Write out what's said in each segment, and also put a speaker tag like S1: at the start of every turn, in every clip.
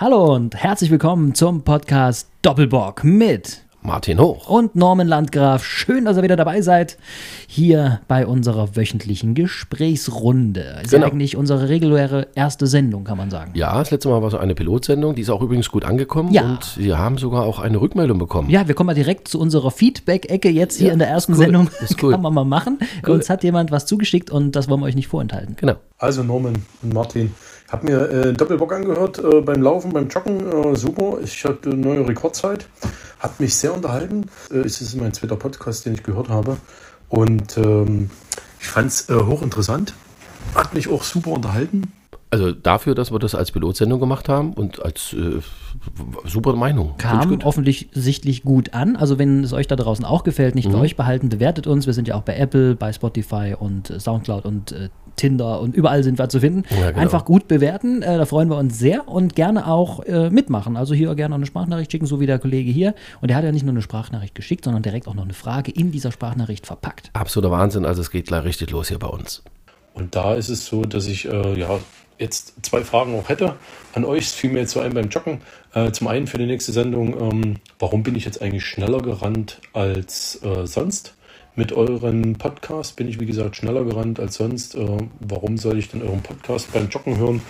S1: Hallo und herzlich willkommen zum Podcast Doppelbock mit
S2: Martin Hoch.
S1: und Norman Landgraf. Schön, dass ihr wieder dabei seid. Hier bei unserer wöchentlichen Gesprächsrunde. Ist
S2: Genau.
S1: ja eigentlich unsere reguläre erste Sendung, kann man sagen.
S2: Ja, das letzte Mal war so eine Pilotsendung, die ist auch übrigens gut angekommen
S1: Ja.
S2: und wir haben sogar auch eine Rückmeldung bekommen.
S1: Ja, wir kommen mal direkt zu unserer Feedback-Ecke jetzt hier
S2: Ja,
S1: in der ersten
S2: cool,
S1: Sendung.
S2: ist cool.
S1: Kann man mal machen. Uns hat jemand was zugeschickt und das wollen wir euch nicht vorenthalten.
S2: Genau.
S3: Also Norman und Martin, habe mir äh, Doppelbock angehört äh, beim Laufen, beim Joggen, äh, super. Ich hatte eine neue Rekordzeit, hat mich sehr unterhalten. Äh, es ist mein zweiter Podcast, den ich gehört habe und ähm, ich fand es äh, hochinteressant, hat mich auch super unterhalten.
S2: Also dafür, dass wir das als Pilotsendung gemacht haben und als äh, super Meinung.
S1: Kam offensichtlich gut an. Also wenn es euch da draußen auch gefällt, nicht für
S2: Mhm.
S1: euch behalten, bewertet uns. Wir sind ja auch bei Apple, bei Spotify und äh, Soundcloud und äh, Tinder und überall sind wir zu finden.
S2: Ja, genau.
S1: Einfach gut bewerten, äh, da freuen wir uns sehr und gerne auch äh, mitmachen. Also hier gerne auch eine Sprachnachricht schicken, so wie der Kollege hier. Und der hat ja nicht nur eine Sprachnachricht geschickt, sondern direkt auch noch eine Frage in dieser Sprachnachricht verpackt.
S2: Absoluter Wahnsinn, also es geht gleich richtig los hier bei uns.
S3: Und da ist es so, dass ich äh, ja jetzt zwei Fragen auch hätte an euch. Es fiel mir jetzt so ein beim Joggen. Äh, zum einen für die nächste Sendung, ähm, warum bin ich jetzt eigentlich schneller gerannt als äh, sonst? Mit euren Podcast bin ich, wie gesagt, schneller gerannt als sonst. Äh, warum soll ich denn euren Podcast beim Joggen hören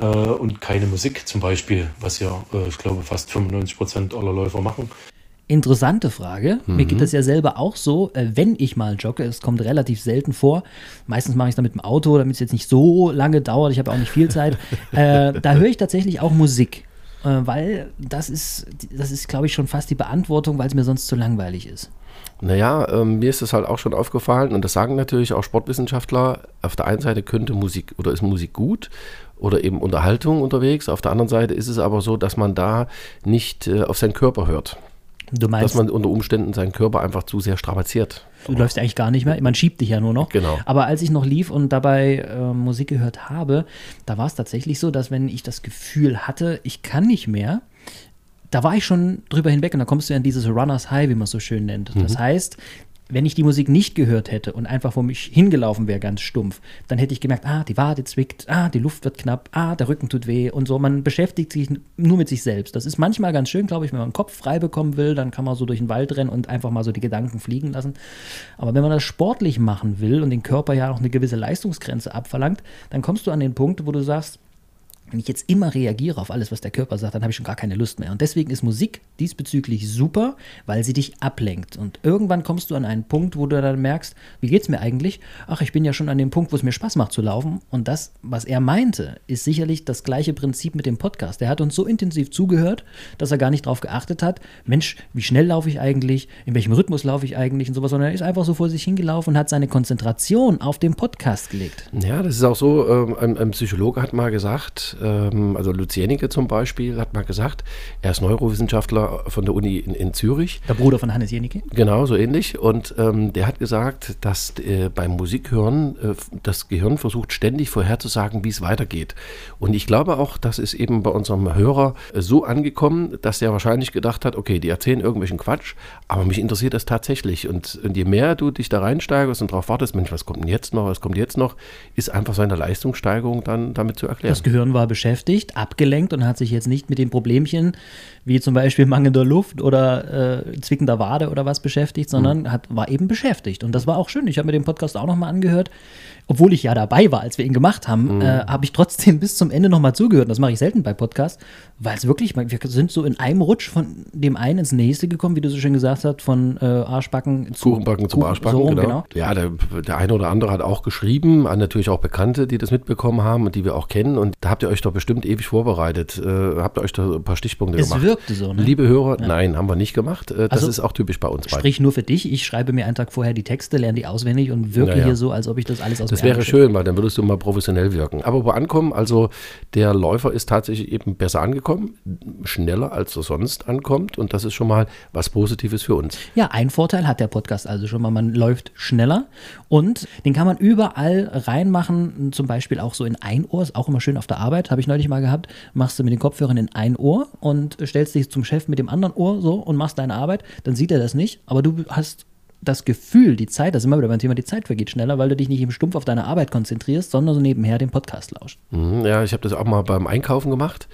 S3: äh, und keine Musik zum Beispiel, was ja, äh, ich glaube, fast 95 Prozent aller Läufer machen?
S1: Interessante Frage. Mir
S2: Mhm.
S1: geht das ja selber auch so, äh, wenn ich mal jogge. Es kommt relativ selten vor. Meistens mache ich es dann mit dem Auto, damit es jetzt nicht so lange dauert. Ich habe auch nicht viel Zeit. äh, da höre ich tatsächlich auch Musik. Äh, weil das ist, das ist, glaube ich, schon fast die Beantwortung, weil es mir sonst zu langweilig ist.
S2: Naja, ähm, mir ist das halt auch schon aufgefallen und das sagen natürlich auch Sportwissenschaftler. Auf der einen Seite könnte Musik oder ist Musik gut oder eben Unterhaltung unterwegs. Auf der anderen Seite ist es aber so, dass man da nicht äh, auf seinen Körper hört.
S1: Du
S2: Dass
S1: meinst,
S2: man unter Umständen seinen Körper einfach zu sehr strapaziert.
S1: Du läufst ja eigentlich gar nicht mehr. Man schiebt dich ja nur noch.
S2: Genau.
S1: Aber als ich noch lief und dabei äh, Musik gehört habe, da war es tatsächlich so, dass wenn ich das Gefühl hatte, ich kann nicht mehr, da war ich schon drüber hinweg und da kommst du ja in dieses Runners High, wie man es so schön nennt.
S2: Mhm.
S1: Das heißt, wenn ich die Musik nicht gehört hätte und einfach vor mich hingelaufen wäre, ganz stumpf, dann hätte ich gemerkt, ah, die Wade zwickt, ah, die Luft wird knapp, ah, der Rücken tut weh und so. Man beschäftigt sich nur mit sich selbst. Das ist manchmal ganz schön, glaube ich, wenn man den Kopf frei bekommen will, dann kann man so durch den Wald rennen und einfach mal so die Gedanken fliegen lassen. Aber wenn man das sportlich machen will und den Körper ja auch eine gewisse Leistungsgrenze abverlangt, dann kommst du an den Punkt, wo du sagst, wenn ich jetzt immer reagiere auf alles, was der Körper sagt, dann habe ich schon gar keine Lust mehr. Und deswegen ist Musik diesbezüglich super, weil sie dich ablenkt. Und irgendwann kommst du an einen Punkt, wo du dann merkst, wie geht's mir eigentlich? Ach, ich bin ja schon an dem Punkt, wo es mir Spaß macht zu laufen. Und das, was er meinte, ist sicherlich das gleiche Prinzip mit dem Podcast. Der hat uns so intensiv zugehört, dass er gar nicht darauf geachtet hat, Mensch, wie schnell laufe ich eigentlich, in welchem Rhythmus laufe ich eigentlich und sowas, sondern er ist einfach so vor sich hingelaufen und hat seine Konzentration auf den Podcast gelegt.
S2: Ja, das ist auch so. Ähm, ein, ein Psychologe hat mal gesagt, ähm, also Lutz Jenike zum Beispiel, hat mal gesagt, er ist Neurowissenschaftler von der Uni in, in Zürich.
S1: Der Bruder von Hannes Jenicke.
S2: Genau, so ähnlich. Und ähm, der hat gesagt, dass äh, beim Musikhören äh, das Gehirn versucht ständig vorherzusagen, wie es weitergeht. Und ich glaube auch, das ist eben bei unserem Hörer äh, so angekommen, dass der wahrscheinlich gedacht hat, okay, die erzählen irgendwelchen Quatsch, aber mich interessiert das tatsächlich. Und, und je mehr du dich da reinsteigerst und darauf wartest, Mensch, was kommt denn jetzt noch, was kommt jetzt noch, ist einfach seine Leistungssteigerung dann damit zu erklären.
S1: Das Gehirn war beschäftigt, abgelenkt und hat sich jetzt nicht mit den Problemchen wie zum Beispiel mangelnder Luft oder äh, zwickender Wade oder was beschäftigt, sondern hat, war eben beschäftigt. Und das war auch schön. Ich habe mir den Podcast auch nochmal angehört. Obwohl ich ja dabei war, als wir ihn gemacht haben, äh, habe ich trotzdem bis zum Ende nochmal zugehört. Und das mache ich selten bei Podcasts, weil es wirklich, wir sind so in einem Rutsch von dem einen ins nächste gekommen, wie du so schön gesagt hast, von äh, Arschbacken zu
S2: Kuchenbacken zum
S1: Kuchen-
S2: Arschbacken,
S1: so rum,
S2: genau. Ja, der, der eine oder andere hat auch geschrieben, an natürlich auch Bekannte, die das mitbekommen haben und die wir auch kennen. Und da habt ihr eucht doch bestimmt ewig vorbereitet. Äh, habt ihr euch da ein paar Stichpunkte
S1: Es
S2: gemacht.
S1: wirkte so, ne?
S2: Liebe Hörer, nein, haben wir nicht gemacht. Äh, das
S1: Also,
S2: ist auch typisch bei uns beiden.
S1: Sprich nur für dich. Ich schreibe mir einen Tag vorher die Texte, lerne die auswendig und wirke
S2: Ja, ja.
S1: hier so, als ob ich das alles aus
S2: Das wäre schön, weil dann würdest du mal professionell wirken. Aber wo ankommen, also der Läufer ist tatsächlich eben besser angekommen, schneller als er sonst ankommt. Und das ist schon mal was Positives für uns.
S1: Ja, ein Vorteil hat der Podcast also schon mal, man läuft schneller und den kann man überall reinmachen, zum Beispiel auch so in ein Ohr, ist auch immer schön auf der Arbeit, habe ich neulich mal gehabt, machst du mit den Kopfhörern in ein Ohr und stellst dich zum Chef mit dem anderen Ohr so und machst deine Arbeit, dann sieht er das nicht, aber du hast das Gefühl, die Zeit, das ist immer wieder beim Thema, die Zeit vergeht schneller, weil du dich nicht im Stumpf auf deine Arbeit konzentrierst, sondern so nebenher den Podcast lauscht.
S2: Mhm, Ja, ich habe das auch mal beim Einkaufen gemacht.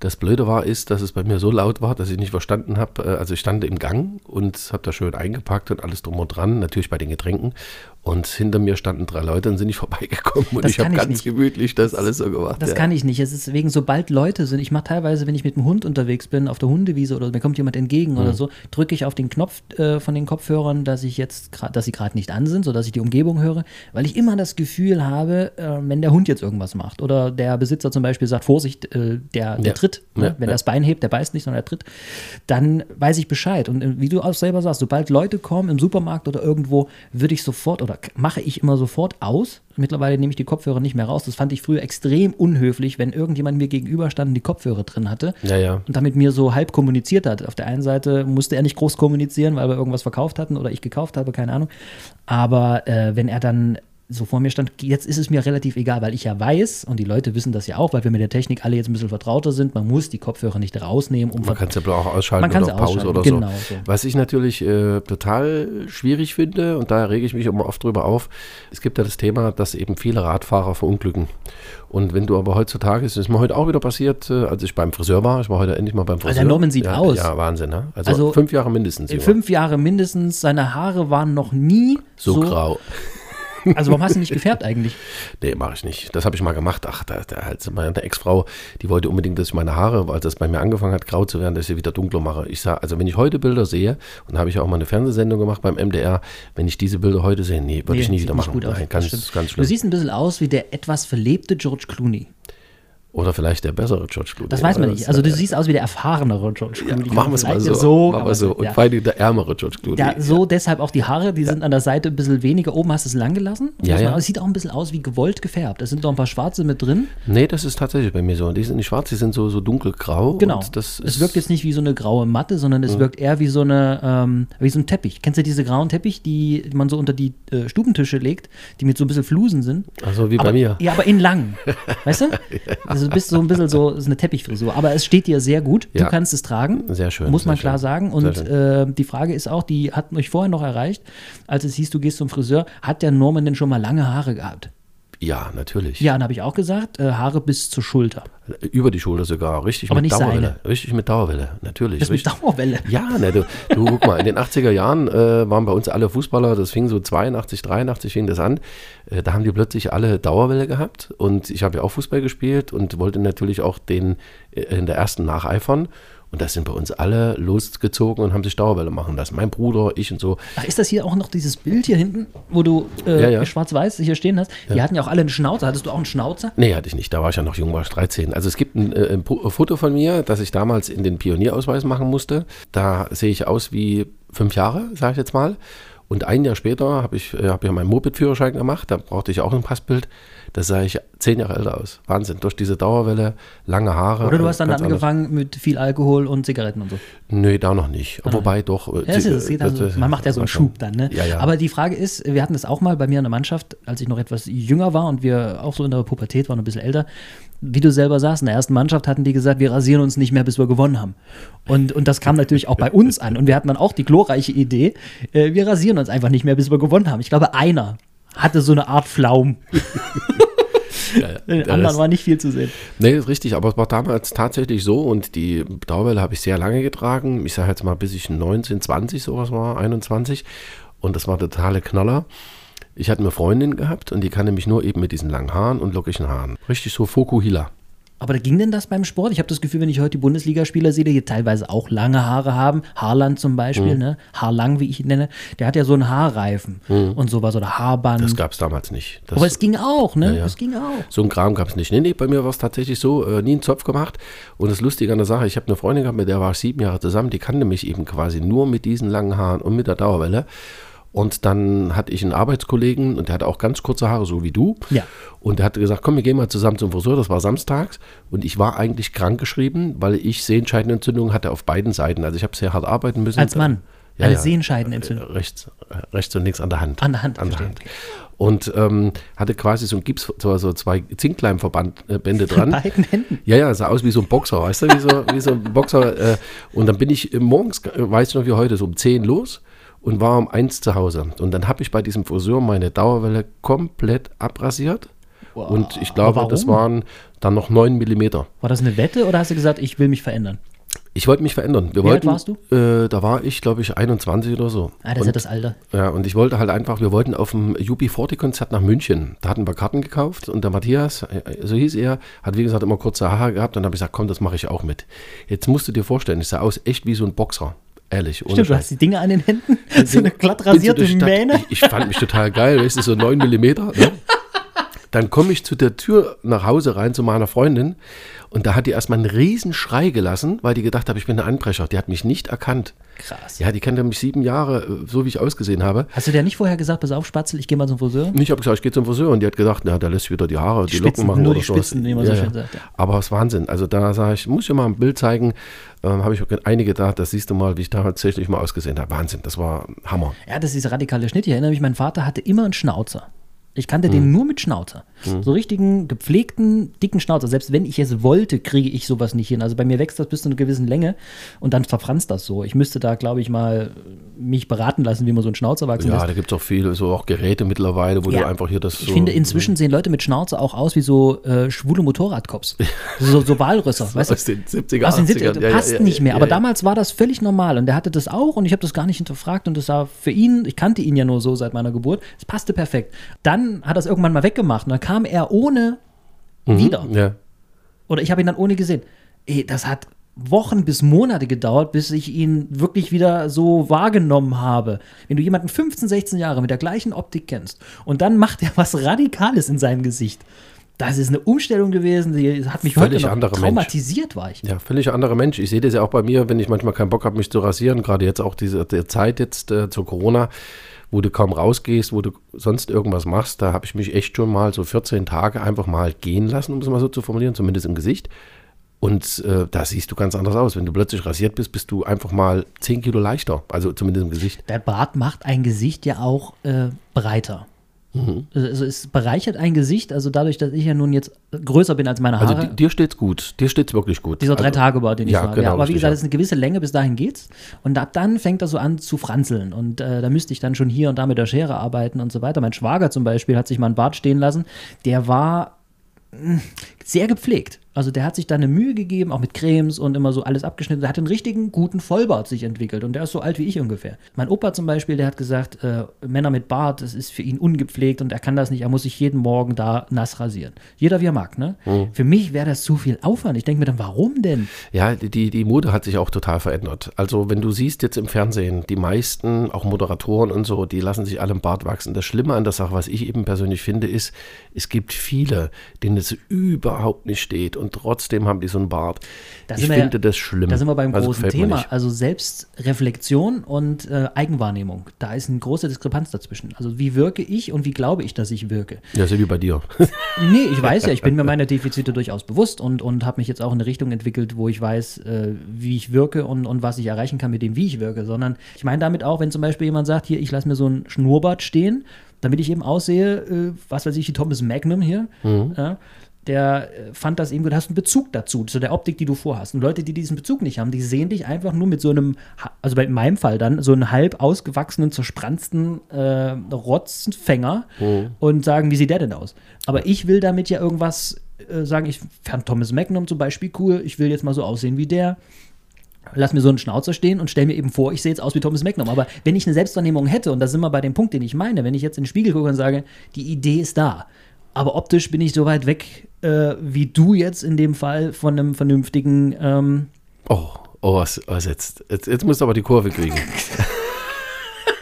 S2: Das Blöde war, ist, dass es bei mir so laut war, dass ich nicht verstanden habe. Äh, also ich stand im Gang und habe da schön eingepackt und alles drum und dran, natürlich bei den Getränken. Und hinter mir standen drei Leute und sind nicht vorbeigekommen. Und
S1: Das
S2: ich habe ganz
S1: nicht.
S2: gemütlich das alles so gemacht.
S1: Das
S2: ja.
S1: kann ich nicht. Es ist wegen, sobald Leute sind, ich mache teilweise, wenn ich mit dem Hund unterwegs bin, auf der Hundewiese oder mir kommt jemand entgegen
S2: Mhm.
S1: oder so, drücke ich auf den Knopf äh, von den Kopfhörern, dass ich jetzt dass sie gerade nicht an sind, sodass ich die Umgebung höre, weil ich immer das Gefühl habe, äh, wenn der Hund jetzt irgendwas macht oder der Besitzer zum Beispiel sagt, Vorsicht, äh, der, der
S2: Ja.
S1: tritt, ne?
S2: Ja,
S1: wenn
S2: ja.
S1: er das Bein hebt, der beißt nicht, sondern er tritt, dann weiß ich Bescheid. Und äh, wie du auch selber sagst, sobald Leute kommen im Supermarkt oder irgendwo, würde ich sofort oder mache ich immer sofort aus. Mittlerweile nehme ich die Kopfhörer nicht mehr raus. Das fand ich früher extrem unhöflich, wenn irgendjemand mir gegenüber stand und die Kopfhörer drin hatte
S2: Ja, ja.
S1: und damit mir so halb kommuniziert hat. Auf der einen Seite musste er nicht groß kommunizieren, weil wir irgendwas verkauft hatten oder ich gekauft habe, keine Ahnung. Aber äh, wenn er dann so vor mir stand, jetzt ist es mir relativ egal, weil ich ja weiß, und die Leute wissen das ja auch, weil wir mit der Technik alle jetzt ein bisschen vertrauter sind, man muss die Kopfhörer nicht rausnehmen, um
S2: Man kann es ja auch ausschalten
S1: Man kann
S2: oder Pause
S1: ausschalten,
S2: oder
S1: genau
S2: so.
S1: so.
S2: Was ich natürlich äh, total schwierig finde, und da rege ich mich immer oft drüber auf, es gibt ja das Thema, dass eben viele Radfahrer verunglücken. Und wenn du aber heutzutage, es ist mir heute auch wieder passiert, äh, als ich beim Friseur war, ich war heute endlich mal beim Friseur.
S1: der Norman sieht
S2: ja,
S1: aus.
S2: Ja, Wahnsinn, ne? Also,
S1: Also,
S2: fünf Jahre mindestens.
S1: Fünf Jahre mindestens, seine Haare waren noch nie
S2: so,
S1: so.
S2: grau.
S1: Also warum hast du nicht gefärbt eigentlich?
S2: Nee, mache ich nicht. Das habe ich mal gemacht. Ach, da, da halt meine Ex-Frau, die wollte unbedingt, dass ich meine Haare, als das bei mir angefangen hat, grau zu werden, dass ich sie wieder dunkler mache. Ich sage, also wenn ich heute Bilder sehe, und da habe ich auch mal eine Fernsehsendung gemacht beim MDR, wenn ich diese Bilder heute sehe, nee, würde ich nie wieder
S1: nicht
S2: machen.
S1: gut aus,
S2: Nein,
S1: das
S2: ganz, ganz
S1: Du
S2: schlimm.
S1: siehst ein bisschen aus wie der etwas verlebte George Clooney.
S2: Oder vielleicht der bessere George Clooney.
S1: Das weiß man nicht. Also du siehst aus wie der erfahrenere George
S2: ja,
S1: Clooney.
S2: machen wir es mal so.
S1: kann
S2: machen wir so. Und
S1: ja.
S2: vor allem der ärmere George Clooney.
S1: Ja, so deshalb auch die Haare, die sind an der Seite ein bisschen weniger. Oben hast du es lang gelassen.
S2: Ja, ja.
S1: Es sieht auch ein bisschen aus wie gewollt gefärbt. Da sind noch ein paar schwarze mit drin.
S2: Nee, das ist tatsächlich bei mir so. Die sind nicht schwarz, die sind so, so dunkelgrau.
S1: Genau.
S2: Das
S1: es wirkt jetzt nicht wie so eine graue Matte, sondern es wirkt eher wie so eine ähm, wie so ein Teppich. Kennst du diese grauen Teppich, die man so unter die äh, Stubentische legt, die mit so ein bisschen Flusen sind?
S2: Also wie
S1: aber,
S2: bei mir.
S1: Ja, aber in lang. Weißt du? Also du bist so ein bisschen so, ist eine Teppichfrisur. Aber es steht dir sehr gut. Du
S2: Ja.
S1: kannst es tragen.
S2: Sehr schön,
S1: Muss man klar
S2: schön.
S1: sagen. Und äh, die Frage ist auch, die hat mich vorher noch erreicht, als es hieß, du gehst zum Friseur. Hat der Norman denn schon mal lange Haare gehabt?
S2: Ja, natürlich.
S1: Ja, dann habe ich auch gesagt, äh, Haare bis zur Schulter.
S2: Über die Schulter sogar. Richtig
S1: Aber
S2: mit
S1: nicht
S2: Dauerwelle. Richtig mit Dauerwelle. Natürlich.
S1: Das mit
S2: richtig.
S1: Dauerwelle.
S2: Ja, ne, du, du guck mal, in den 80er Jahren äh, waren bei uns alle Fußballer, das fing so 82, 83 fing das an. Äh, da haben die plötzlich alle Dauerwelle gehabt und ich habe ja auch Fußball gespielt und wollte natürlich auch den äh, in der ersten nacheifern. Und da sind bei uns alle losgezogen und haben sich Dauerwelle machen lassen. Mein Bruder, ich und so.
S1: Ach, ist das hier auch noch dieses Bild hier hinten, wo du äh,
S2: Ja, ja.
S1: schwarz-weiß hier stehen hast? Die hatten ja auch alle einen Schnauzer. Hattest du auch einen Schnauzer?
S2: Nee, hatte ich nicht. Da war ich ja noch jung, war ich 13. Also es gibt ein, äh, ein Foto von mir, das ich damals in den Pionierausweis machen musste. Da sehe ich aus wie fünf Jahre, sage ich jetzt mal. Und ein Jahr später habe ich, äh, hab ja meinen Moped-Führerschein gemacht. Da brauchte ich auch ein Passbild. Da sah ich zehn Jahre älter aus. Wahnsinn. Durch diese Dauerwelle, lange Haare.
S1: Oder du
S2: äh,
S1: hast dann
S2: ganz anders.
S1: angefangen mit viel Alkohol und Zigaretten und so.
S2: Nee, da noch nicht. Wobei doch. äh,
S1: Ja, das ist, das
S2: äh,
S1: also, man macht ja so einen Schub dann, ne?
S2: Ja, ja.
S1: Aber die Frage ist, wir hatten das auch mal bei mir in der Mannschaft, als ich noch etwas jünger war und wir auch so in der Pubertät waren, ein bisschen älter. Wie du selber sagst, in der ersten Mannschaft hatten die gesagt, wir rasieren uns nicht mehr, bis wir gewonnen haben. Und, und das kam natürlich auch bei uns an. Und wir hatten dann auch die glorreiche Idee, äh, wir rasieren uns einfach nicht mehr, bis wir gewonnen haben. Ich glaube, einer hatte so eine Art Flaum.
S2: Ja, ja.
S1: Den
S2: Der
S1: anderen
S2: Rest-
S1: war nicht viel zu sehen.
S2: Nee, ist richtig, aber es war damals tatsächlich so und die Dauerwelle habe ich sehr lange getragen. Ich sage jetzt mal, bis ich 19, 20 sowas war, 21. Und das war der totale Knaller. Ich hatte eine Freundin gehabt und die kannte mich nur eben mit diesen langen Haaren und lockigen Haaren. Richtig so Fokuhila.
S1: Aber ging denn das beim Sport? Ich habe das Gefühl, wenn ich heute die Bundesligaspieler sehe, die teilweise auch lange Haare haben, Haarland zum Beispiel,
S2: Mhm.
S1: ne? Haarlang, wie ich ihn nenne, der hat ja so einen Haarreifen und sowas oder Haarband.
S2: Mhm. Das gab es damals nicht. Das,
S1: Aber es ging auch, ne?
S2: Ja, ja.
S1: Es ging auch.
S2: So ein Kram gab es nicht. Nee, nee, bei mir war es tatsächlich so, äh, nie einen Zopf gemacht. Und das Lustige an der Sache, ich habe eine Freundin gehabt, mit der war ich sieben Jahre zusammen, die kannte mich eben quasi nur mit diesen langen Haaren und mit der Dauerwelle. Und dann hatte ich einen Arbeitskollegen und der hatte auch ganz kurze Haare, so wie du.
S1: Ja.
S2: Und der hatte gesagt, komm, wir gehen mal zusammen zum Friseur, das war samstags. Und ich war eigentlich krankgeschrieben, weil ich Sehenscheidenentzündung hatte auf beiden Seiten. Also ich habe sehr hart arbeiten müssen.
S1: Als Mann.
S2: Ja,
S1: Eine
S2: ja.
S1: Sehenscheidenentzündung.
S2: Äh, Rechts, äh, rechts und links an der Hand.
S1: An der Hand,
S2: An der. Hand. Und ähm, hatte quasi so ein Gips, so, so zwei Zinkleimverbände dran.
S1: Beiden Händen.
S2: Ja, ja, sah aus wie so ein Boxer, weißt du, wie so, wie so ein Boxer. Äh, und dann bin ich äh, morgens, äh, weiß ich noch wie heute, so um 10 los und war um 1 zu Hause. Und dann habe ich bei diesem Friseur meine Dauerwelle komplett abrasiert Und ich glaube, das waren dann noch 9 Millimeter.
S1: War das eine Wette oder hast du gesagt, ich will mich verändern?
S2: Ich wollte mich verändern. Wir
S1: Wie alt
S2: wollten,
S1: warst du?
S2: Äh, da war ich, glaube ich, 21 oder so.
S1: Ah, das ist ja das Alter.
S2: Ja, und ich wollte halt einfach, wir wollten auf dem UB40-Konzert nach München. Da hatten wir Karten gekauft und der Matthias, äh, so hieß er, hat wie gesagt immer kurze Haare gehabt. Und dann habe ich gesagt, komm, das mache ich auch mit. Jetzt musst du dir vorstellen, ich sah aus echt wie so ein Boxer. Ehrlich, ohne
S1: Stimmt, du
S2: Scheiß.
S1: hast die Dinge an den Händen, so eine glatt rasierte. Mähne.
S2: Ich, ich fand mich total geil, weißt du, so 9 Millimeter. Ne? Dann komme ich zu der Tür nach Hause rein zu meiner Freundin und da hat die erstmal einen riesen Schrei gelassen, weil die gedacht hat, ich bin ein Einbrecher. Die hat mich nicht erkannt.
S1: Krass.
S2: Ja, die kannte mich sieben Jahre, äh, so wie ich ausgesehen habe.
S1: Hast du dir nicht vorher gesagt, pass auf, Spatzel, ich gehe mal zum Friseur?
S2: Ich habe gesagt, ich gehe zum Friseur und die hat gedacht, na, der lässt wieder die Haare, die,
S1: Die
S2: Locken machen
S1: nur
S2: oder
S1: die. Spitzen, wie man so schön sagt, ja.
S2: Aber es ist Wahnsinn. Also da sage ich, muss ich mal ein Bild zeigen. Ähm, habe ich einige da, das siehst du mal, wie ich da tatsächlich mal ausgesehen habe. Wahnsinn, das war Hammer.
S1: Ja, das ist dieser radikale Schnitt. Ich erinnere mich, mein Vater hatte immer einen Schnauzer. Ich kannte
S2: Hm.
S1: den nur mit Schnauzer. So richtigen, gepflegten, dicken Schnauzer. Selbst wenn ich es wollte, kriege ich sowas nicht hin. Also bei mir wächst das bis zu einer gewissen Länge und dann verfranst das so. Ich müsste da, glaube ich, mal mich beraten lassen, wie man so einen Schnauzer wachsen
S2: Ja,
S1: lässt.
S2: da gibt es auch viele, so auch Geräte mittlerweile, wo
S1: Ja.
S2: du einfach hier das so.
S1: Ich finde, inzwischen sehen Leute mit Schnauze auch aus wie so äh, schwule Motorradcops. So, so Walrösser. weißt du?
S2: aus den 70er,
S1: Aus den
S2: 80ern.
S1: 70ern,
S2: Ja, ja,
S1: passt
S2: ja,
S1: nicht mehr.
S2: ja,
S1: aber
S2: ja.
S1: damals war das völlig normal und der hatte das auch und ich habe das gar nicht hinterfragt und das war für ihn, ich kannte ihn ja nur so seit meiner Geburt, es passte perfekt. Dann hat er es irgendwann mal weggemacht und dann kam er ohne wieder.
S2: Mhm. Ja.
S1: Oder ich habe ihn dann ohne gesehen. Ey, das hat Wochen bis Monate gedauert, bis ich ihn wirklich wieder so wahrgenommen habe. Wenn du jemanden 15, 16 Jahre mit der gleichen Optik kennst und dann macht er was Radikales in seinem Gesicht. Das ist eine Umstellung gewesen, die hat mich
S2: Völlig
S1: heute noch
S2: anderer Mensch.
S1: traumatisiert war ich.
S2: Ja, völlig anderer Mensch. Ich sehe das ja auch bei mir, wenn ich manchmal keinen Bock habe, mich zu rasieren, gerade jetzt auch diese Zeit jetzt äh, zur Corona, wo du kaum rausgehst, wo du sonst irgendwas machst, da habe ich mich echt schon mal so 14 Tage einfach mal gehen lassen, um es mal so zu formulieren, zumindest im Gesicht. Und äh, da siehst du ganz anders aus. Wenn du plötzlich rasiert bist, bist du einfach mal 10 Kilo leichter, also zumindest im Gesicht.
S1: Der Bart macht ein Gesicht ja auch äh, breiter.
S2: Mhm.
S1: Also es bereichert ein Gesicht, also dadurch, dass ich ja nun jetzt größer bin als meine Haare.
S2: Also di- dir steht's gut, dir steht's wirklich gut.
S1: dieser drei
S2: also,
S1: Tage Bart, den ich
S2: ja,
S1: sage.
S2: genau,
S1: ja, aber wie gesagt, es ist eine gewisse Länge, bis dahin geht's. Und ab dann fängt er so an zu franzeln. Und äh, da müsste ich dann schon hier und da mit der Schere arbeiten und so weiter. Mein Schwager zum Beispiel hat sich mal einen Bart stehen lassen. Der war mh, sehr gepflegt. Also der hat sich da eine Mühe gegeben, auch mit Cremes und immer so alles abgeschnitten. Der hat einen richtigen guten Vollbart sich entwickelt und der ist so alt wie ich ungefähr. Mein Opa zum Beispiel, der hat gesagt, äh, Männer mit Bart, das ist für ihn ungepflegt und er kann das nicht, er muss sich jeden Morgen da nass rasieren. Jeder wie er mag, ne? Für mich wäre das zu viel Aufwand. Ich denke mir dann, warum denn?
S2: Ja, die, die Mode hat sich auch total verändert. Also wenn du siehst jetzt im Fernsehen, die meisten, auch Moderatoren und so, die lassen sich alle im Bart wachsen. Das Schlimme an der Sache, was ich eben persönlich finde, ist, es gibt viele, denen es überhaupt nicht steht und trotzdem haben die so einen Bart.
S1: Da
S2: ich
S1: sind wir ja-
S2: finde das schlimm.
S1: Da sind wir beim
S2: Also
S1: großen Thema. Also Selbstreflexion und äh, Eigenwahrnehmung. Da ist eine große Diskrepanz dazwischen. Also wie wirke ich und wie glaube ich, dass ich wirke?
S2: Ja, so wie bei dir.
S1: Nee, ich weiß ja, ich bin mir meiner Defizite durchaus bewusst und, und habe mich jetzt auch in eine Richtung entwickelt, wo ich weiß, äh, wie ich wirke und, und was ich erreichen kann mit dem, wie ich wirke. Sondern ich meine damit auch, wenn zum Beispiel jemand sagt, hier, ich lasse mir so ein Schnurrbart stehen, damit ich eben aussehe, äh, was weiß ich, wie Thomas Magnum hier, ja, der äh, fand das eben gut, hast einen Bezug dazu, zu der Optik, die du vorhast. Und Leute, die diesen Bezug nicht haben, die sehen dich einfach nur mit so einem, also bei in meinem Fall dann, so einem halb ausgewachsenen, zerspranssten äh, Rotzfänger und sagen, wie sieht der denn aus? Aber ich will damit ja irgendwas äh, sagen, ich fand Thomas Magnum zum Beispiel cool, ich will jetzt mal so aussehen wie der. Lass mir so einen Schnauzer stehen und stell mir eben vor, ich sehe jetzt aus wie Thomas Magnum. Aber wenn ich eine Selbstwahrnehmung hätte, und da sind wir bei dem Punkt, den ich meine, wenn ich jetzt in den Spiegel gucke und sage, die Idee ist da, aber optisch bin ich so weit weg, äh, wie du jetzt in dem Fall von einem vernünftigen ähm,
S2: Oh, oh, was, was jetzt, jetzt? Jetzt musst du aber die Kurve kriegen.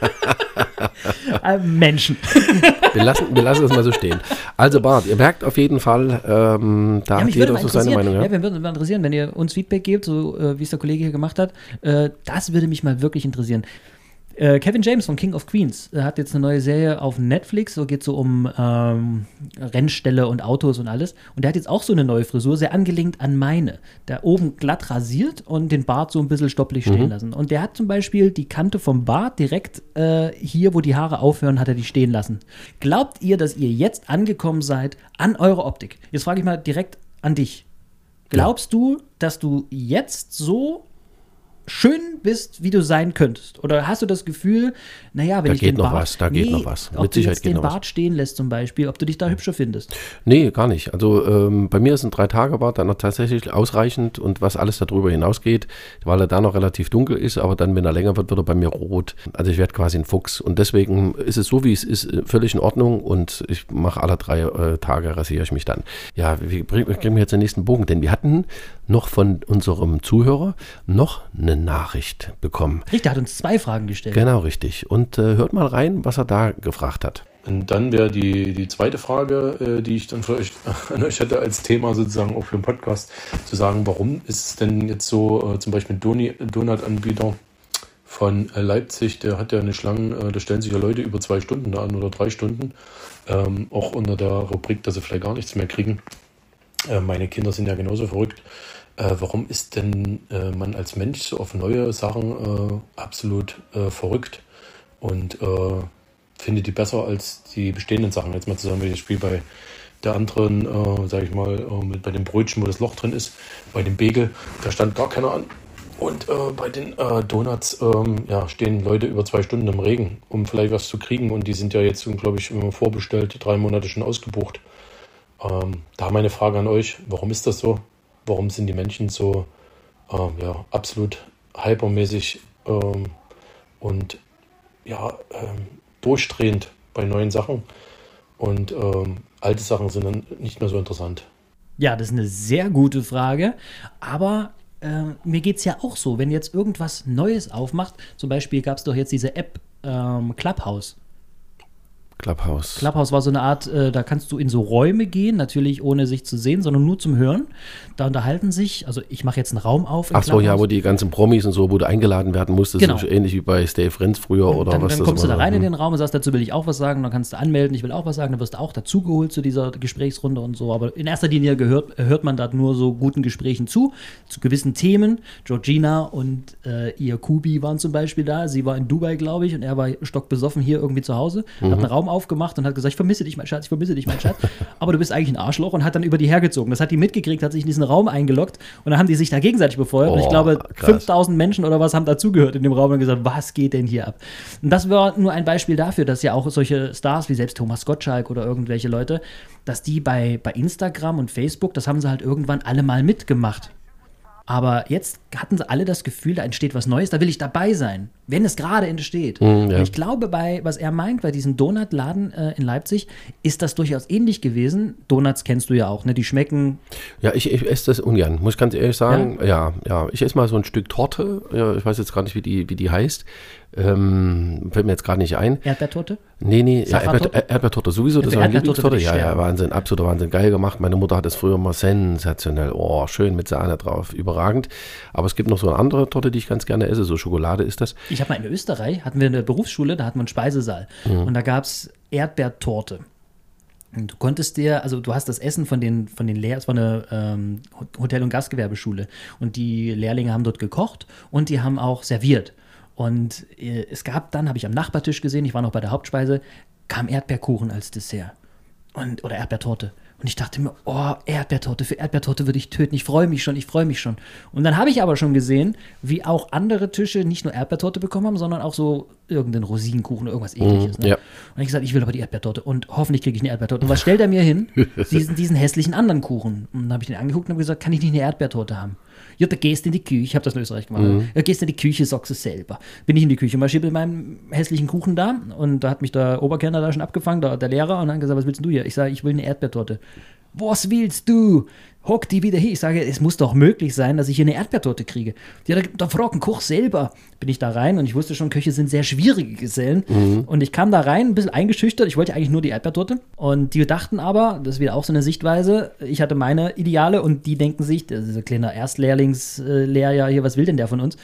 S1: äh, Menschen.
S2: Wir lassen, wir lassen das mal so stehen. Also Bart, ihr merkt auf jeden Fall, ähm, da
S1: Ja,
S2: hat jeder so seine Meinung.
S1: ja?
S2: Ja?
S1: wir würden mal interessieren, wenn ihr uns Feedback gebt, so äh, wie es der Kollege hier gemacht hat. Äh, das würde mich mal wirklich interessieren. Äh, Kevin James von King of Queens äh, hat jetzt eine neue Serie auf Netflix, so geht so um ähm, Rennställe und Autos und alles. Und der hat jetzt auch so eine neue Frisur, sehr angelehnt an meine. Der oben glatt rasiert und den Bart so ein bisschen stopplich stehen
S2: Mhm.
S1: lassen. Und der hat zum Beispiel die Kante vom Bart direkt äh, hier, wo die Haare aufhören, hat er die stehen lassen. Glaubt ihr, dass ihr jetzt angekommen seid an eure Optik? Jetzt frage ich mal direkt an dich. Glaubst du, dass du jetzt so schön bist, wie du sein könntest? Oder hast du das Gefühl, naja, wenn
S2: Da
S1: ich
S2: geht
S1: den
S2: noch
S1: Bart,
S2: was, da geht noch was.
S1: Ob
S2: Mit
S1: du
S2: Sicherheit
S1: jetzt
S2: geht
S1: den
S2: noch was.
S1: Bart stehen lässt zum Beispiel, ob du dich da hübscher findest.
S2: Nee, gar nicht. Also ähm, bei mir ist ein Drei-Tage-Bart dann noch tatsächlich ausreichend und was alles darüber hinausgeht, weil er da noch relativ dunkel ist, aber dann, wenn er länger wird, wird er bei mir rot. Also ich werde quasi ein Fuchs und deswegen ist es so, wie es ist, äh, völlig in Ordnung und ich mache alle drei äh, Tage rasiere ich mich dann. Ja, wie kriegen wir jetzt den nächsten Bogen? Denn wir hatten noch von unserem Zuhörer noch eine Nachricht bekommen.
S1: Richter hat uns zwei Fragen gestellt.
S2: Genau, richtig. Und äh, hört mal rein, was er da gefragt hat.
S3: Und dann wäre die, die zweite Frage, äh, die ich dann für euch, an euch hätte als Thema sozusagen auch für den Podcast, zu sagen, warum ist es denn jetzt so, äh, zum Beispiel Donut-Anbieter von äh, Leipzig, der hat ja eine Schlange, äh, da stellen sich ja Leute über zwei Stunden da an oder drei Stunden, ähm, auch unter der Rubrik, dass sie vielleicht gar nichts mehr kriegen. Äh, meine Kinder sind ja genauso verrückt. Äh, warum ist denn äh, man als Mensch so auf neue Sachen äh, absolut äh, verrückt und äh, findet die besser als die bestehenden Sachen? Jetzt mal zusammen, wenn ich spiele bei der anderen, äh, sage ich mal, äh, mit, bei dem Brötchen, wo das Loch drin ist, bei dem Bagel, da stand gar keiner an. Und bei den Donuts ähm, ja, stehen Leute über zwei Stunden im Regen, um vielleicht was zu kriegen. Und die sind ja jetzt, glaube ich, immer vorbestellt, drei Monate schon ausgebucht. Ähm, da meine Frage an euch, warum ist das so? Warum sind die Menschen so ähm, ja, absolut hypermäßig ähm, und ja, ähm, durchdrehend bei neuen Sachen? Und ähm, alte Sachen sind dann nicht mehr so interessant.
S1: Ja, das ist eine sehr gute Frage. Aber äh, mir geht es ja auch so, wenn jetzt irgendwas Neues aufmacht, zum Beispiel gab es doch jetzt diese App ähm, Clubhouse.
S2: Clubhouse.
S1: Clubhouse war so eine Art, äh, da kannst du in so Räume gehen, natürlich ohne sich zu sehen, sondern nur zum Hören. Da unterhalten sich, also ich mache jetzt einen Raum auf.
S2: Ach so, ja, wo die ganzen Promis und so, wo du eingeladen werden musstest,
S1: Genau.
S2: so ähnlich wie bei Stay Friends früher oder
S1: dann,
S2: was
S1: dann kommst du da rein in
S2: hm.
S1: den Raum und sagst, dazu will ich auch was sagen, dann kannst du anmelden, ich will auch was sagen, dann wirst du auch dazugeholt zu dieser Gesprächsrunde und so. Aber in erster Linie gehört, hört man da nur so guten Gesprächen zu, zu gewissen Themen. Georgina und äh, ihr Kubi waren zum Beispiel da. Sie war in Dubai, glaube ich, und er war stockbesoffen hier irgendwie zu Hause.
S2: Mhm.
S1: Hat einen Raum aufgemacht und hat gesagt, ich vermisse dich, mein Schatz, ich vermisse dich, mein Schatz. Aber du bist eigentlich ein Arschloch und hat dann über die hergezogen. Das hat die mitgekriegt, hat sich in diesen Raum eingeloggt und dann haben die sich da gegenseitig befeuert. und ich
S2: Oh,
S1: glaube,
S2: krass.
S1: 5000 Menschen oder was haben dazugehört in dem Raum und gesagt, was geht denn hier ab? Und das war nur ein Beispiel dafür, dass ja auch solche Stars wie selbst Thomas Gottschalk oder irgendwelche Leute, dass die bei, bei Instagram und Facebook, das haben sie halt irgendwann alle mal mitgemacht. Aber jetzt hatten sie alle das Gefühl, da entsteht was Neues, da will ich dabei sein, wenn es gerade entsteht.
S2: ja.
S1: Und ich glaube, bei, was er meint, bei diesem Donutladen äh, in Leipzig, ist das durchaus ähnlich gewesen. Donuts kennst du ja auch, ne? Die schmecken
S2: Ja, ich, ich esse das ungern, muss ich ganz ehrlich sagen. Ja, ja, ich esse mal so ein Stück Torte. Ja, ich weiß jetzt gar nicht, wie die, wie die heißt. Ähm, fällt mir jetzt gerade nicht ein.
S1: Erdbeertorte.
S2: Nee, nee? Erdbeer, Erdbeertorte sowieso, das war meine Lieblingstorte. Ja, ja. Wahnsinn, absoluter Wahnsinn. Geil gemacht. Meine Mutter hat das früher mal sensationell. Oh, schön mit Sahne drauf. Überragend. Aber es gibt noch so eine andere Torte, die ich ganz gerne esse. So Schokolade ist das.
S1: Ich habe mal in Österreich, hatten wir eine Berufsschule, da hatten wir einen Speisesaal. Und da gab es Erdbeertorte. Und du konntest dir, also du hast das Essen von den, von den Lehr, es war eine ähm, Hotel- und Gastgewerbeschule. Und die Lehrlinge haben dort gekocht und die haben auch serviert. Und äh, es gab dann, habe ich am Nachbartisch gesehen, ich war noch bei der Hauptspeise, kam Erdbeerkuchen als Dessert. Und, oder Erdbeertorte. Und ich dachte mir, oh, Erdbeertorte, für Erdbeertorte würde ich töten. Ich freue mich schon, ich freue mich schon. Und dann habe ich aber schon gesehen, wie auch andere Tische nicht nur Erdbeertorte bekommen haben, sondern auch so irgendeinen Rosinenkuchen oder irgendwas ähnliches. Ne?
S2: ja.
S1: Und ich gesagt, ich will aber die Erdbeertorte. Und hoffentlich kriege ich eine Erdbeertorte. Und was stellt er mir hin? diesen, diesen hässlichen anderen Kuchen. Und dann habe ich den angeguckt und habe gesagt, kann ich nicht eine Erdbeertorte haben? Ja, da gehst du in die Küche. Ich habe das in Österreich gemacht. Ja, gehst in die Küche, sagst es selber. Bin ich in die Küche, marschiere mit meinem hässlichen Kuchen da. Und da hat mich der Oberkellner da schon abgefangen, der, der Lehrer. Und dann gesagt, was willst du hier? Ich sage, ich will eine Erdbeertorte. Was willst du? Hock die wieder hin. Ich sage, es muss doch möglich sein, dass ich hier eine Erdbeertorte kriege. Ja, da, da fragt ein Koch selber. Bin ich da rein und ich wusste schon, Köche sind sehr schwierige Gesellen. Und ich kam da rein, ein bisschen eingeschüchtert. Ich wollte eigentlich nur die Erdbeertorte. Und die dachten aber, das ist wieder auch so eine Sichtweise, ich hatte meine Ideale und die denken sich, das ist ein kleiner Erstlehrlingslehrjahr hier, was will denn der von uns?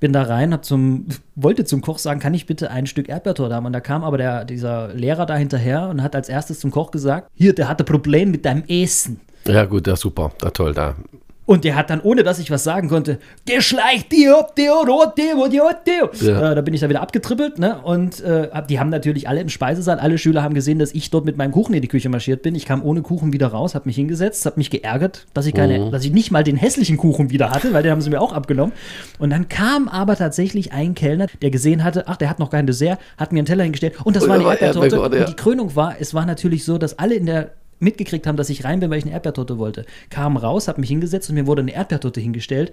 S1: Bin da rein, hab zum, wollte zum Koch sagen, kann ich bitte ein Stück Erdbeertorte haben? Und da kam aber der, dieser Lehrer da hinterher und hat als erstes zum Koch gesagt, hier, der hatte Problem mit deinem Essen.
S2: Ja, gut, ja, super. Da toll, da.
S1: Und der hat dann, ohne dass ich was sagen konnte, geschleicht die ob die rot die und die
S2: Ja.
S1: äh, Da bin ich dann wieder abgetrippelt, ne? Und äh, die haben natürlich alle im Speisesaal, alle Schüler haben gesehen, dass ich dort mit meinem Kuchen in die Küche marschiert bin. Ich kam ohne Kuchen wieder raus, habe mich hingesetzt, habe mich geärgert, dass ich keine, dass ich nicht mal den hässlichen Kuchen wieder hatte, weil den haben sie mir auch abgenommen. Und dann kam aber tatsächlich ein Kellner, der gesehen hatte, ach, der hat noch kein Dessert, hat mir einen Teller hingestellt und das
S2: Und
S1: war Erdbeertorte.
S2: Erdbeertorte, ja.
S1: Und die Krönung war, es war natürlich so, dass alle in der mitgekriegt haben, dass ich rein bin, weil ich eine Erdbeertorte wollte. Kam raus, habe mich hingesetzt und mir wurde eine Erdbeertorte hingestellt.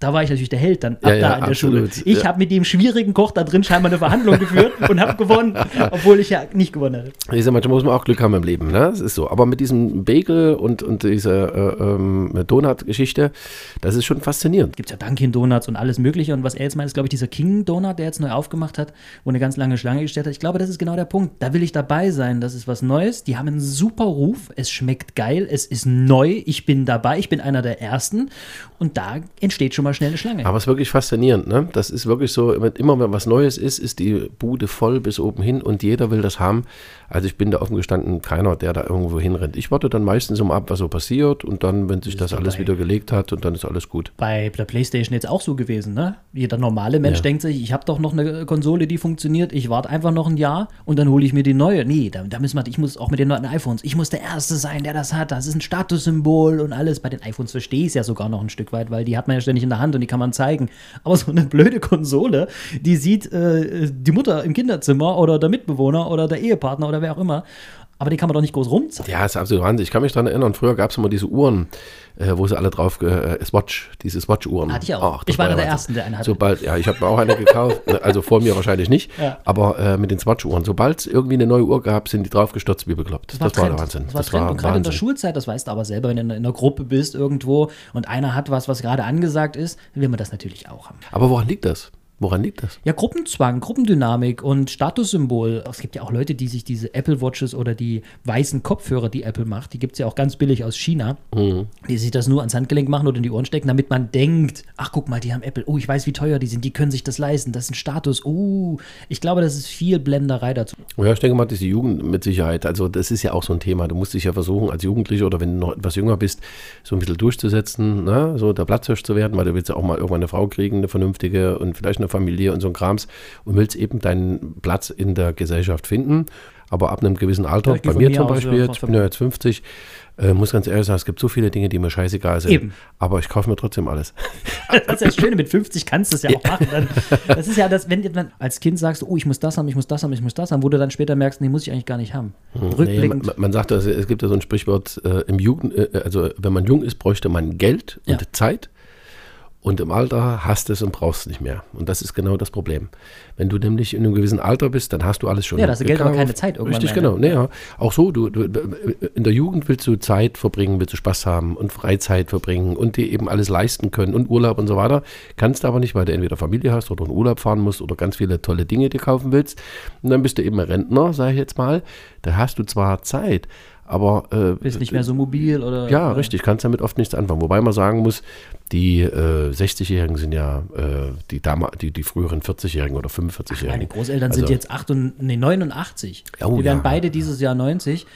S1: Da war ich natürlich der Held dann ab
S2: Ja, ja,
S1: da in der
S2: absolut.
S1: Schule. Ich
S2: Ja.
S1: habe mit dem schwierigen Koch da drin scheinbar eine Verhandlung geführt und habe gewonnen, obwohl ich ja nicht gewonnen hatte.
S2: Ich sag, manchmal muss man auch Glück haben im Leben, ne? Das ist so. Aber mit diesem Bagel und, und dieser äh, ähm, Donut-Geschichte, das ist schon faszinierend.
S1: Gibt ja Dunkin' Donuts und alles Mögliche. Und was er jetzt meint, ist, glaube ich, dieser King Donut, der jetzt neu aufgemacht hat, wo eine ganz lange Schlange gestellt hat. Ich glaube, das ist genau der Punkt. Da will ich dabei sein. Das ist was Neues. Die haben einen super Ruf. Es schmeckt geil. Es ist neu. Ich bin dabei. Ich bin einer der Ersten. Und da entsteht schon mal schnell eine Schlange.
S2: Aber es ist wirklich faszinierend, ne? Das ist wirklich so, immer- wenn was Neues ist, ist die Bude voll bis oben hin und jeder will das haben. Also ich bin da offen gestanden, keiner, der da irgendwo hinrennt. Ich warte dann meistens um ab, was so passiert und dann, wenn sich das alles wieder gelegt hat und dann ist alles gut.
S1: bei der PlayStation jetzt auch so gewesen, ne? Jeder normale Mensch
S2: Ja.
S1: denkt sich, ich habe doch noch eine Konsole, die funktioniert, ich warte einfach noch ein Jahr und dann hole ich mir die neue. Nee, da, da müssen wir, ich muss auch mit den neuen iPhones, ich muss der Erste sein, der das hat. Das ist ein Statussymbol und alles. Bei den iPhones verstehe ich es ja sogar noch ein Stück weit, weil die hat man ja ständig in der Hand und die kann man zeigen. Aber so eine blöde Konsole, die sieht äh, die Mutter im Kinderzimmer oder der Mitbewohner oder der Ehepartner oder wer auch immer. Aber die kann man doch nicht groß rumzeigen.
S2: Ja, ist absolut Wahnsinn. Ich kann mich daran erinnern, früher gab es immer diese Uhren, äh, wo sie alle drauf, äh, Swatch, diese Swatch-Uhren.
S1: Hatte ich auch.
S2: Ach, das
S1: Ich war einer der
S2: Wahnsinn.
S1: Ersten, der eine hatte.
S2: Sobald, ja, ich habe mir auch eine gekauft, ne, also vor mir wahrscheinlich nicht,
S1: Ja.
S2: aber äh, mit den Swatch-Uhren. Sobald es irgendwie eine neue Uhr gab, sind die draufgestürzt wie bekloppt. Das, war, der
S1: Trend.
S2: Wahnsinn.
S1: Das war Trend. und gerade in der Schulzeit, das weißt du aber selber, wenn du in einer Gruppe bist irgendwo und einer hat was, was gerade angesagt ist, will man das natürlich auch haben.
S2: Aber woran liegt das? Woran liegt das?
S1: Ja, Gruppenzwang, Gruppendynamik und Statussymbol. Es gibt ja auch Leute, die sich diese Apple Watches oder die weißen Kopfhörer, die Apple macht, die gibt es ja auch ganz billig aus China, die sich das nur ans Handgelenk machen oder in die Ohren stecken, damit man denkt, ach guck mal, die haben Apple, oh, ich weiß, wie teuer die sind, die können sich das leisten, das ist ein Status, oh, ich glaube, das ist viel Blenderei dazu.
S2: Ja, ich denke mal, das ist die Jugend mit Sicherheit. Also das ist ja auch so ein Thema. Du musst dich ja versuchen, als Jugendlicher oder wenn du noch etwas jünger bist, so ein bisschen durchzusetzen, ne? so der Platzhirsch zu werden, weil du willst ja auch mal irgendwann eine Frau kriegen, eine vernünftige und vielleicht eine Familie und so ein Krams und willst eben deinen Platz in der Gesellschaft finden. Aber ab einem gewissen Alter,
S1: Ja,
S2: bei mir
S1: mir
S2: zum Beispiel jetzt, ich bin ja jetzt 50, äh, muss ganz ehrlich sagen, es gibt so viele Dinge, die mir scheißegal sind.
S1: Eben.
S2: Aber ich kaufe mir trotzdem alles.
S1: Das ist ja das Schöne, mit 50 kannst du es ja auch machen. Dann, das ist ja das, wenn du dann als Kind sagst, oh, ich muss das haben, ich muss das haben, ich muss das haben, wo du dann später merkst, nee, muss ich eigentlich gar nicht haben.
S2: Nee, man,
S1: Rückblickend.
S2: man sagt, also, es gibt ja so ein Sprichwort, äh, im Jugend, äh, also wenn man jung ist, bräuchte man Geld und
S1: Ja.
S2: Zeit. Und im Alter hast es und brauchst es nicht mehr. Und das ist genau das Problem. Wenn du nämlich in einem gewissen Alter bist, dann hast du alles schon.
S1: Ja, da hast du Geld, aber keine Zeit irgendwann
S2: Richtig,
S1: mehr,
S2: genau.
S1: ne?
S2: Nee, ja. Auch so, du, du, in der Jugend willst du Zeit verbringen, willst du Spaß haben und Freizeit verbringen und dir eben alles leisten können und Urlaub und so weiter. Kannst aber nicht, weil du entweder Familie hast oder in Urlaub fahren musst oder ganz viele tolle Dinge dir kaufen willst. Und dann bist du eben Rentner, sage ich jetzt mal. Da hast du zwar Zeit, aber äh,
S1: Bist nicht mehr so mobil oder.
S2: ja,
S1: oder-
S2: richtig, kannst damit oft nichts anfangen. Wobei man sagen muss, die äh, 60-Jährigen sind ja äh, die, Dama die, die früheren 40-Jährigen oder 45-Jährigen.
S1: Meine Großeltern
S2: Also-
S1: sind jetzt 8 und, nee, 89.
S2: Oh,
S1: die werden
S2: ja.
S1: beide dieses Jahr 90.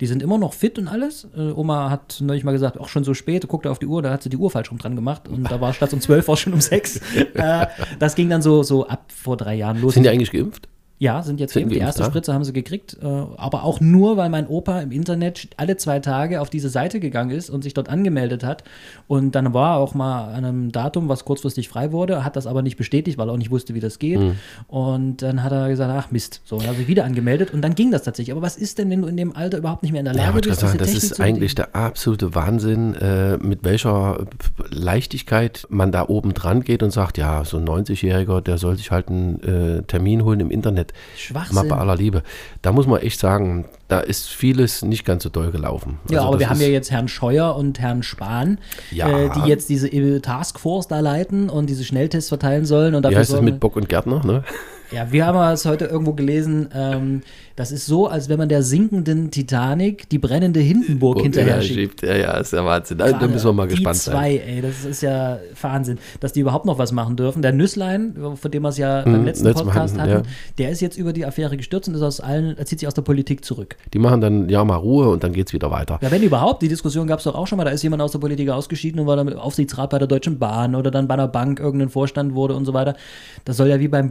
S1: Die sind immer noch fit und alles. Äh, Oma hat neulich mal gesagt, auch schon so spät, guckte auf die Uhr, da hat sie die Uhr falsch rum dran gemacht und da war statt um 12 auch schon um 6. äh, das ging dann so, so ab vor drei Jahren los.
S2: Sind die eigentlich geimpft?
S1: Ja, sind jetzt
S2: Sind
S1: geimpft. Die erste
S2: ja?
S1: Spritze haben sie gekriegt, äh, aber auch nur, weil mein Opa im Internet alle zwei Tage auf diese Seite gegangen ist und sich dort angemeldet hat. Und dann war er auch mal an einem Datum, was kurzfristig frei wurde, hat das aber nicht bestätigt, weil er auch nicht wusste, wie das geht.
S2: Mhm.
S1: Und dann hat er gesagt, ach Mist, so, dann hat er sich wieder angemeldet und dann ging das tatsächlich. Aber was ist denn, wenn du in dem Alter überhaupt nicht mehr in der
S2: Ja,
S1: Lage
S2: wollte
S1: bist,
S2: sagen, das ist eigentlich der absolute Wahnsinn, äh, mit welcher Leichtigkeit man da oben dran geht und sagt, ja, so ein 90-Jähriger, der soll sich halt einen äh, Termin holen im Internet.
S1: Schwachsinn.
S2: Mal bei aller Liebe. Da muss man echt sagen, da ist vieles nicht ganz so doll gelaufen.
S1: Ja,
S2: Also
S1: aber
S2: das
S1: wir haben ja jetzt Herrn Scheuer und Herrn Spahn,
S2: Ja.
S1: äh, die jetzt diese Taskforce da leiten und diese Schnelltests verteilen sollen. Und
S2: Wie
S1: dafür
S2: heißt es
S1: sorgen-
S2: mit Bock und Gärtner, ne?
S1: Ja, wir haben es heute irgendwo gelesen. Ähm, das ist so, als wenn man der sinkenden Titanic die brennende Hindenburg
S2: Oh,
S1: hinterher
S2: ja,
S1: schiebt.
S2: schiebt. Ja, ja, ist ja Wahnsinn. Da, da müssen wir mal
S1: die
S2: gespannt
S1: zwei,
S2: sein.
S1: ey, das ist ja Wahnsinn, dass die überhaupt noch was machen dürfen. Der Nüsslein, von dem wir es ja beim
S2: Mhm,
S1: letzten
S2: letztes Mal
S1: Podcast
S2: hatten,
S1: hatten,
S2: ja.
S1: der ist jetzt über die Affäre gestürzt und ist aus allen, zieht sich aus der Politik zurück.
S2: Die machen dann ja mal Ruhe und dann geht es wieder weiter.
S1: Ja, wenn überhaupt, die Diskussion gab es doch auch schon mal, da ist jemand aus der Politik ausgeschieden und war dann Aufsichtsrat bei der Deutschen Bahn oder dann bei einer Bank irgendein Vorstand wurde und so weiter. Das soll ja wie beim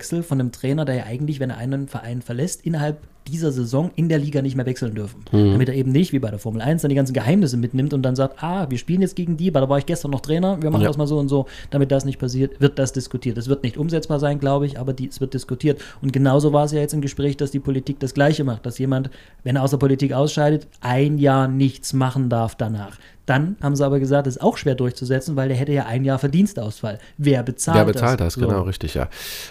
S1: Bundesliga-Wechsel von einem Trainer, der ja eigentlich, wenn er einen Verein verlässt, innerhalb dieser Saison in der Liga nicht mehr wechseln dürfen.
S2: Mhm.
S1: Damit er eben nicht, wie bei der Formel 1, dann die ganzen Geheimnisse mitnimmt und dann sagt, ah, wir spielen jetzt gegen die, weil da war ich gestern noch Trainer, wir machen
S2: Ja.
S1: das mal so und so. Damit das nicht passiert, wird das diskutiert. Das wird nicht umsetzbar sein, glaube ich, aber die, es wird diskutiert. Und genauso war es ja jetzt im Gespräch, dass die Politik das Gleiche macht, dass jemand, wenn er aus der Politik ausscheidet, ein Jahr nichts machen darf danach. Dann haben sie aber gesagt, das ist auch schwer durchzusetzen, weil der hätte ja ein Jahr Verdienstausfall. Wer bezahlt
S2: Wer bezahlt das?
S1: So.
S2: Genau, richtig, ja.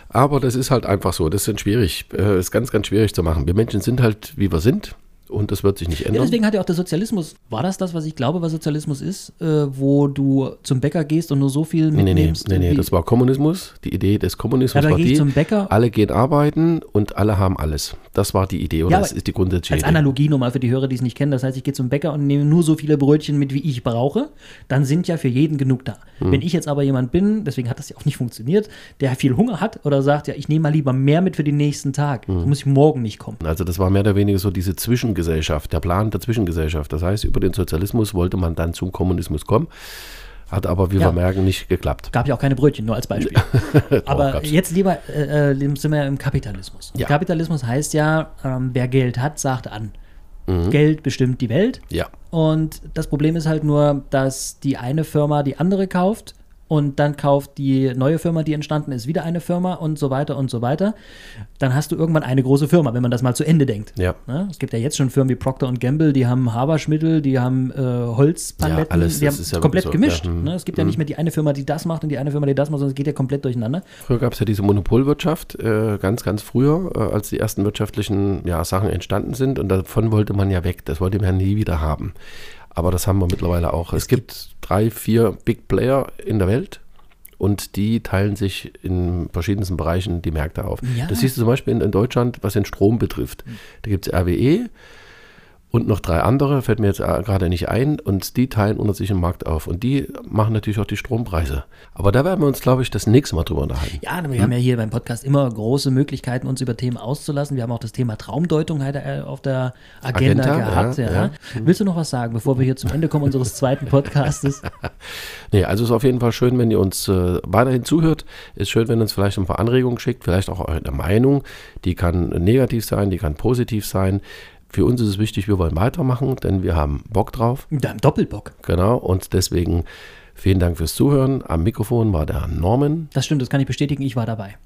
S2: Aber das ist halt einfach so. Das ist schwierig. Äh, ist ganz, ganz schwierig zu machen. Wir Menschen sind halt, wie wir sind. Und das wird sich nicht
S1: Ja,
S2: ändern.
S1: deswegen hat ja auch der Sozialismus, war das das, was ich glaube, was Sozialismus ist, äh, wo du zum Bäcker gehst und nur so viel
S2: Nee, nee, nee,
S1: mitnimmst?
S2: nee, nee, das war Kommunismus. Die Idee des Kommunismus
S1: Ja,
S2: war die,
S1: zum Bäcker.
S2: alle gehen arbeiten und alle haben alles. Das war die Idee oder
S1: Ja,
S2: das ist die grundsätzliche
S1: Als
S2: Idee.
S1: Analogie nochmal für die Hörer, die es nicht kennen. Das heißt, ich gehe zum Bäcker und nehme nur so viele Brötchen mit, wie ich brauche. Dann sind ja für jeden genug da.
S2: Hm.
S1: Wenn ich jetzt aber jemand bin, deswegen hat das ja auch nicht funktioniert, der viel Hunger hat oder sagt, ja, ich nehme mal lieber mehr mit für den nächsten Tag.
S2: Hm.
S1: Dann muss ich morgen nicht kommen.
S2: Also das war mehr oder weniger so diese Zwischengesellschaft, der Plan der Zwischengesellschaft. Das heißt, über den Sozialismus wollte man dann zum Kommunismus kommen, hat aber, wie
S1: Ja.
S2: wir merken, nicht geklappt.
S1: Gab ja auch keine Brötchen, nur als Beispiel. Aber jetzt lieber äh, äh, sind wir im Kapitalismus.
S2: Ja.
S1: Kapitalismus heißt ja, ähm, wer Geld hat, sagt an.
S2: Mhm.
S1: Geld bestimmt die Welt.
S2: Ja,
S1: Und das Problem ist halt nur, dass die eine Firma die andere kauft und dann kauft die neue Firma, die entstanden ist, wieder eine Firma und so weiter und so weiter. Dann hast du irgendwann eine große Firma, wenn man das mal zu Ende denkt.
S2: ja.
S1: Ne? Es gibt ja jetzt schon Firmen wie Procter Gamble, die haben Haberschmittel, die haben äh, Holzpaletten,
S2: Ja, alles,
S1: die haben
S2: ist ja
S1: komplett
S2: so,
S1: gemischt.
S2: ja, hm,
S1: ne? Es gibt ja nicht mehr die eine Firma, die das macht und die eine Firma, die das macht, sondern es geht ja komplett durcheinander.
S2: Früher gab es ja diese Monopolwirtschaft, äh, ganz, ganz früher, äh, als die ersten wirtschaftlichen ja, Sachen entstanden sind. Und davon wollte man ja weg. Das wollte man ja nie wieder haben. Aber das haben wir mittlerweile auch. Es, gibt drei, vier Big Player in der Welt. Und die teilen sich in verschiedensten Bereichen die Märkte auf.
S1: Ja.
S2: Das siehst du zum Beispiel in, in Deutschland, was den Strom betrifft. Da gibt es RWE und noch drei andere, fällt mir jetzt äh, gerade nicht ein. Und die teilen unter sich den Markt auf. Und die machen natürlich auch die Strompreise. Aber da werden wir uns, glaube ich, das nächste Mal drüber unterhalten.
S1: Ja, wir haben ja hier beim Podcast immer große Möglichkeiten, uns über Themen auszulassen. Wir haben auch das Thema Traumdeutung heute äh, auf der Agenda,
S2: Agenda,
S1: gehabt.
S2: ja,
S1: Ja,
S2: ja.
S1: Willst du noch was sagen, bevor wir hier zum Ende kommen unseres zweiten Podcastes?
S2: Nee, also ist auf jeden Fall schön, wenn ihr uns äh, weiterhin zuhört. Ist schön, wenn ihr uns vielleicht ein paar Anregungen schickt, vielleicht auch eure Meinung. Die kann negativ sein, die kann positiv sein. Für uns ist es wichtig, wir wollen weitermachen, denn wir haben Bock drauf.
S1: Da im Doppelbock.
S2: Genau. Und deswegen vielen Dank fürs Zuhören. Am Mikrofon war der Norman
S1: Das stimmt, das kann ich bestätigen, ich war dabei.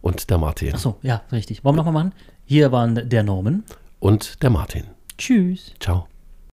S2: und der Martin.
S1: Achso, ja, richtig. Wollen wir nochmal machen? Hier waren der Norman.
S2: Und der Martin.
S1: Tschüss.
S2: Ciao.